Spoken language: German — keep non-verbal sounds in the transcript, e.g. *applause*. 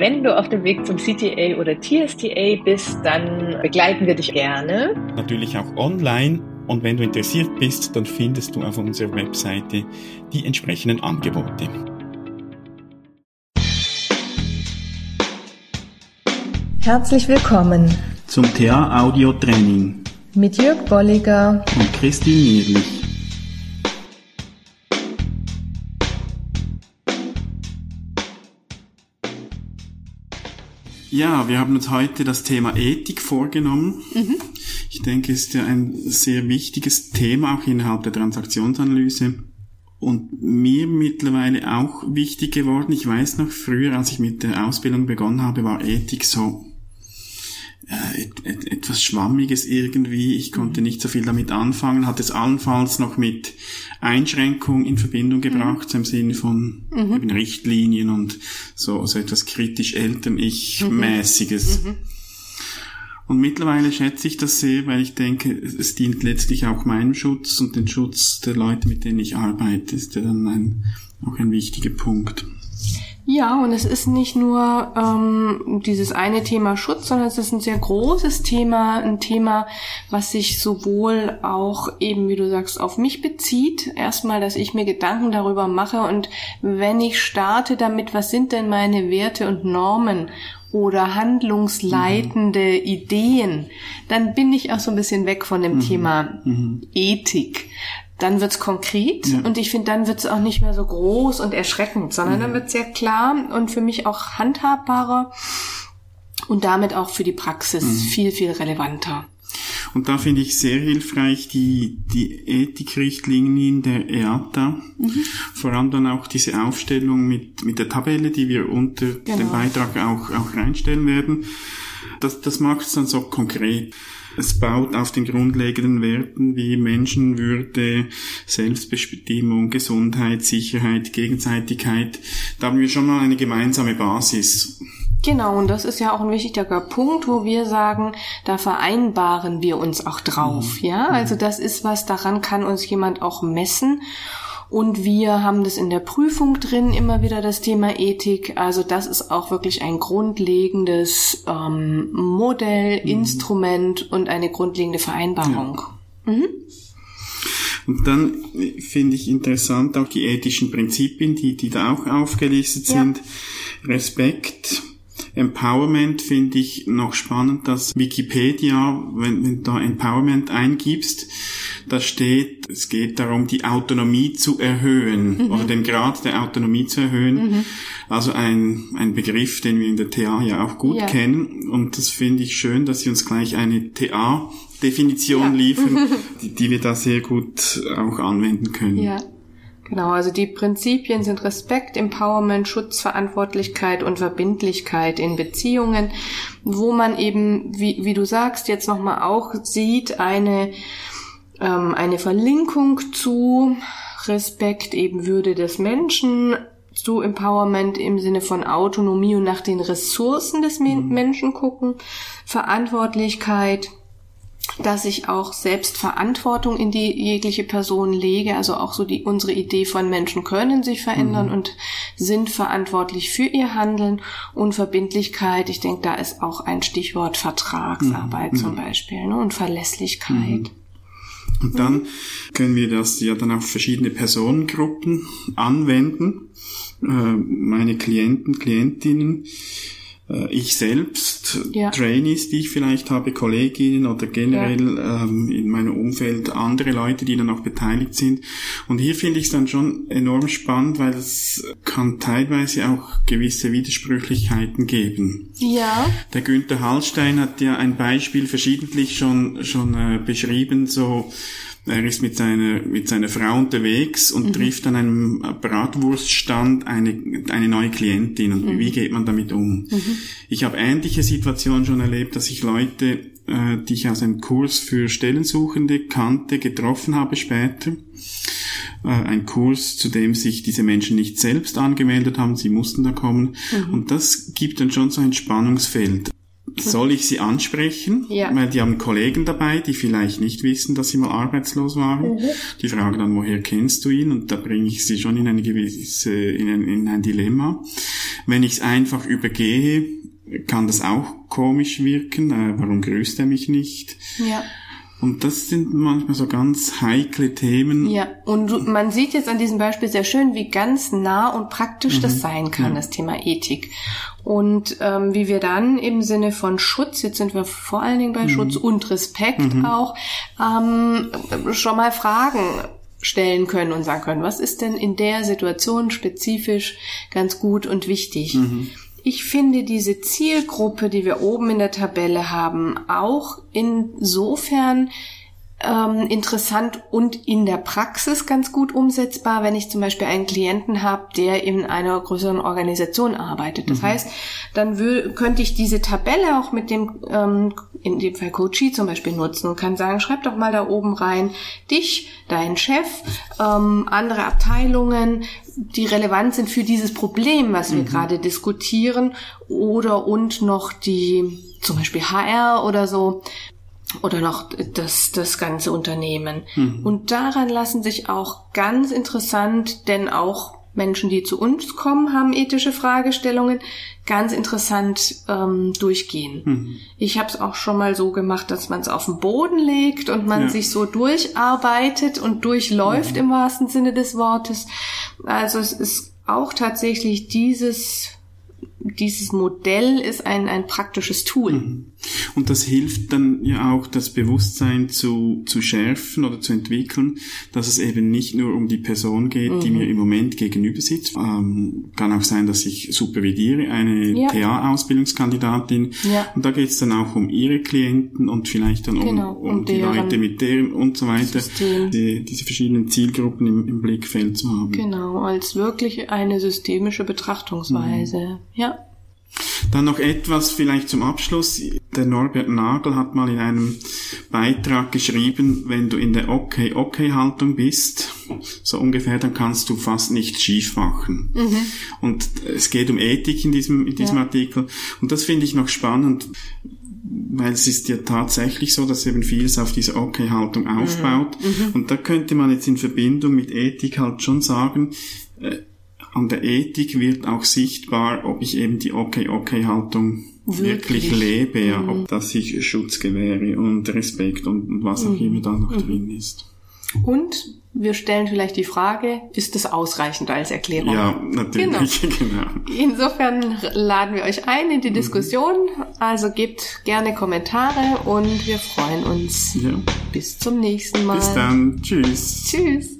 wenn du auf dem Weg zum CTA oder TSTA bist, dann begleiten wir dich gerne. Natürlich auch online. Und wenn du interessiert bist, dann findest du auf unserer Webseite die entsprechenden Angebote. Herzlich willkommen zum TA Audio Training mit Jörg Bolliger und Christine Nierlich. Ja, wir haben uns heute das Thema Ethik vorgenommen. Mhm. Ich denke, es ist ja ein sehr wichtiges Thema auch innerhalb der Transaktionsanalyse und mir mittlerweile auch wichtig geworden. Ich weiß noch, früher, als ich mit der Ausbildung begonnen habe, war Ethik so äh, et, et, etwas Schwammiges irgendwie. Ich konnte mhm. nicht so viel damit anfangen, hat es allenfalls noch mit Einschränkung in Verbindung gebracht, mhm. im Sinne von mhm. eben Richtlinien und so, so etwas kritisch Eltern-Ich-mäßiges. Mhm. mhm. Und mittlerweile schätze ich das sehr, weil ich denke, es dient letztlich auch meinem Schutz und den Schutz der Leute, mit denen ich arbeite, ist ja dann ein, auch ein wichtiger Punkt. Ja, und es ist nicht nur ähm, dieses eine Thema Schutz, sondern es ist ein sehr großes Thema, ein Thema, was sich sowohl auch eben, wie du sagst, auf mich bezieht. Erstmal, dass ich mir Gedanken darüber mache und wenn ich starte damit, was sind denn meine Werte und Normen oder handlungsleitende mhm. Ideen, dann bin ich auch so ein bisschen weg von dem mhm. Thema mhm. Ethik dann wird's konkret ja. und ich finde, dann wird's auch nicht mehr so groß und erschreckend, sondern mhm. dann wird's sehr klar und für mich auch handhabbarer und damit auch für die Praxis mhm. viel, viel relevanter. Und da finde ich sehr hilfreich die, die Ethikrichtlinien der EATA. Mhm. Vor allem dann auch diese Aufstellung mit, mit der Tabelle, die wir unter genau. dem Beitrag auch, auch reinstellen werden. Das, das macht es dann so konkret. Es baut auf den grundlegenden Werten wie Menschenwürde, Selbstbestimmung, Gesundheit, Sicherheit, Gegenseitigkeit. Da haben wir schon mal eine gemeinsame Basis. Genau, und das ist ja auch ein wichtiger Punkt, wo wir sagen, da vereinbaren wir uns auch drauf, mhm. ja? Also das ist was, daran kann uns jemand auch messen. Und wir haben das in der Prüfung drin, immer wieder das Thema Ethik. Also das ist auch wirklich ein grundlegendes ähm, Modell, mhm. Instrument und eine grundlegende Vereinbarung. Ja. Mhm. Und dann finde ich interessant auch die ethischen Prinzipien, die, die da auch aufgelistet sind. Ja. Respekt, Empowerment finde ich noch spannend, dass Wikipedia, wenn, wenn du da Empowerment eingibst, da steht, es geht darum, die Autonomie zu erhöhen mhm. oder den Grad der Autonomie zu erhöhen. Mhm. Also ein, ein Begriff, den wir in der TA ja auch gut ja. kennen. Und das finde ich schön, dass Sie uns gleich eine TA Definition ja. liefern, *laughs* die, die wir da sehr gut auch anwenden können. Ja. Genau, also die Prinzipien sind Respekt, Empowerment, Schutzverantwortlichkeit und Verbindlichkeit in Beziehungen, wo man eben, wie, wie du sagst, jetzt nochmal auch sieht, eine, ähm, eine Verlinkung zu Respekt, eben Würde des Menschen, zu Empowerment im Sinne von Autonomie und nach den Ressourcen des mhm. Menschen gucken, Verantwortlichkeit, dass ich auch selbst Verantwortung in die jegliche Person lege, also auch so die unsere Idee von Menschen können sich verändern mhm. und sind verantwortlich für ihr Handeln und Verbindlichkeit. Ich denke, da ist auch ein Stichwort Vertragsarbeit mhm. zum Beispiel ne, und Verlässlichkeit. Mhm. Und dann können wir das ja dann auf verschiedene Personengruppen anwenden. Äh, meine Klienten, Klientinnen ich selbst, ja. Trainees, die ich vielleicht habe, Kolleginnen oder generell ja. ähm, in meinem Umfeld andere Leute, die dann auch beteiligt sind. Und hier finde ich es dann schon enorm spannend, weil es kann teilweise auch gewisse Widersprüchlichkeiten geben. Ja. Der Günther Hallstein hat ja ein Beispiel verschiedentlich schon, schon äh, beschrieben, so er ist mit seiner, mit seiner Frau unterwegs und mhm. trifft an einem Bratwurststand eine, eine neue Klientin. Und mhm. wie geht man damit um? Mhm. Ich habe ähnliche Situationen schon erlebt, dass ich Leute, äh, die ich aus einem Kurs für Stellensuchende kannte, getroffen habe später äh, ein Kurs, zu dem sich diese Menschen nicht selbst angemeldet haben, sie mussten da kommen. Mhm. Und das gibt dann schon so ein Spannungsfeld soll ich sie ansprechen? Ja. Weil die haben Kollegen dabei, die vielleicht nicht wissen, dass sie mal arbeitslos waren. Mhm. Die fragen dann, woher kennst du ihn? Und da bringe ich sie schon in eine gewisse, in ein, in ein Dilemma. Wenn ich es einfach übergehe, kann das auch komisch wirken. Äh, warum grüßt er mich nicht? Ja. Und das sind manchmal so ganz heikle Themen. Ja, und man sieht jetzt an diesem Beispiel sehr schön, wie ganz nah und praktisch das sein kann, das Thema Ethik. Und ähm, wie wir dann im Sinne von Schutz, jetzt sind wir vor allen Dingen bei Schutz und Respekt auch, ähm, schon mal Fragen stellen können und sagen können, was ist denn in der Situation spezifisch ganz gut und wichtig. Ich finde diese Zielgruppe, die wir oben in der Tabelle haben, auch insofern ähm, interessant und in der Praxis ganz gut umsetzbar, wenn ich zum Beispiel einen Klienten habe, der in einer größeren Organisation arbeitet. Das heißt, dann könnte ich diese Tabelle auch mit dem, ähm, in dem Fall Coachee zum Beispiel nutzen und kann sagen, schreib doch mal da oben rein, dich, dein Chef, ähm, andere Abteilungen, die relevant sind für dieses Problem, was wir gerade diskutieren, oder und noch die, zum Beispiel HR oder so, oder noch das, das ganze Unternehmen. Und daran lassen sich auch ganz interessant, denn auch Menschen, die zu uns kommen, haben ethische Fragestellungen, ganz interessant ähm, durchgehen. Ich habe es auch schon mal so gemacht, dass man es auf den Boden legt und man Ja. sich so durcharbeitet und durchläuft im wahrsten Sinne des Wortes. Also es ist auch tatsächlich dieses dieses Modell ist ein, ein praktisches Tool. Und das hilft dann ja auch, das Bewusstsein zu, zu schärfen oder zu entwickeln, dass es eben nicht nur um die Person geht, Mhm. die mir im Moment gegenüber sitzt. Ähm, kann auch sein, dass ich supervidiere, eine Ja. TA-Ausbildungskandidatin. Ja. Und da geht es dann auch um ihre Klienten und vielleicht dann um, Genau, um, um die Leute mit deren und so weiter. Die, diese verschiedenen Zielgruppen im, im Blickfeld zu haben. Genau, als wirklich eine systemische Betrachtungsweise. Ja. Dann noch etwas vielleicht zum Abschluss. Der Norbert Nagel hat mal in einem Beitrag geschrieben, wenn du in der Okay-Okay-Haltung bist, so ungefähr, dann kannst du fast nichts schief machen. Und es geht um Ethik in diesem, in diesem Ja. Artikel. Und das finde ich noch spannend, weil es ist ja tatsächlich so, dass eben vieles auf dieser Okay-Haltung aufbaut. Und da könnte man jetzt in Verbindung mit Ethik halt schon sagen, äh, an der Ethik wird auch sichtbar, ob ich eben die Okay-Okay-Haltung wirklich, Wirklich. lebe, ja, ob das ich Schutz gewähre und Respekt und, und was auch immer da noch drin ist. Und wir stellen vielleicht die Frage, ist es ausreichend als Erklärung? Ja, natürlich, *laughs* genau. Insofern laden wir euch ein in die Diskussion. Also gebt gerne Kommentare und wir freuen uns. Ja. Bis zum nächsten Mal. Bis dann. Tschüss. Tschüss.